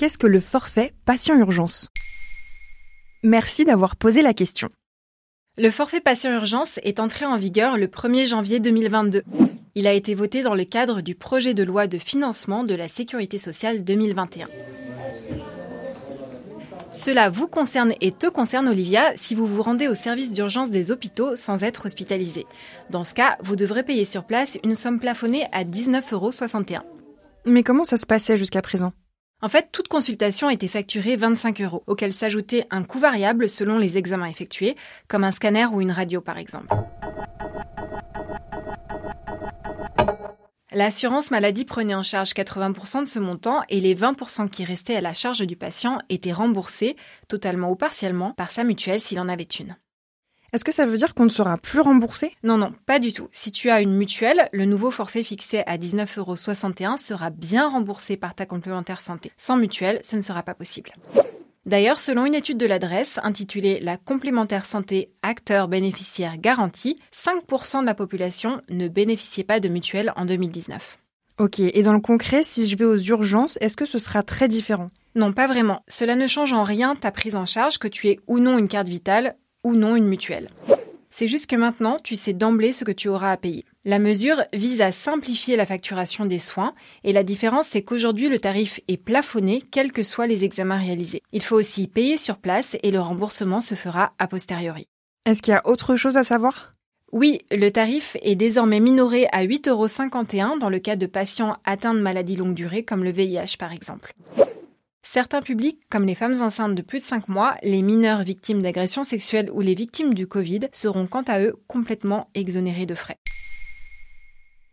qu'est-ce que le forfait patient urgence? Merci d'avoir posé la question. Le forfait patient urgence est entré en vigueur le 1er janvier 2022. Il a été voté dans le cadre du projet de loi de financement de la sécurité sociale 2021. Cela vous concerne et te concerne, Olivia, si vous vous rendez au service d'urgence des hôpitaux sans être hospitalisé. Dans ce cas, vous devrez payer sur place une somme plafonnée à 19,61 euros. Mais comment ça se passait jusqu'à présent? En fait, toute consultation était facturée 25 euros, auquel s'ajoutait un coût variable selon les examens effectués, comme un scanner ou une radio par exemple. L'assurance maladie prenait en charge 80% de ce montant et les 20% qui restaient à la charge du patient étaient remboursés, totalement ou partiellement, par sa mutuelle s'il en avait une. Est-ce que ça veut dire qu'on ne sera plus remboursé? Non, non, pas du tout. Si tu as une mutuelle, le nouveau forfait fixé à 19,61 euros sera bien remboursé par ta complémentaire santé. Sans mutuelle, ce ne sera pas possible. D'ailleurs, selon une étude de l'adresse intitulée La complémentaire santé acteur bénéficiaire garantie, 5% de la population ne bénéficiait pas de mutuelle en 2019. Ok, et dans le concret, si je vais aux urgences, est-ce que ce sera très différent? Non, pas vraiment. Cela ne change en rien ta prise en charge, que tu aies ou non une carte vitale ou non une mutuelle. C'est juste que maintenant, tu sais d'emblée ce que tu auras à payer. La mesure vise à simplifier la facturation des soins et la différence c'est qu'aujourd'hui le tarif est plafonné quels que soient les examens réalisés. Il faut aussi payer sur place et le remboursement se fera a posteriori. Est-ce qu'il y a autre chose à savoir? Oui, le tarif est désormais minoré à 8,51 euros dans le cas de patients atteints de maladies longue durée comme le VIH par exemple. Certains publics, comme les femmes enceintes de plus de 5 mois, les mineurs victimes d'agressions sexuelles ou les victimes du Covid, seront quant à eux complètement exonérés de frais.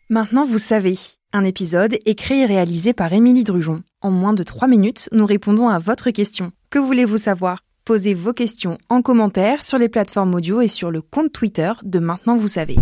Maintenant, vous savez. Un épisode écrit et réalisé par Émilie Drujon. En moins de 3 minutes, nous répondons à votre question. Que voulez-vous savoir? Posez vos questions en commentaire sur les plateformes audio et sur le compte Twitter de Maintenant, vous savez.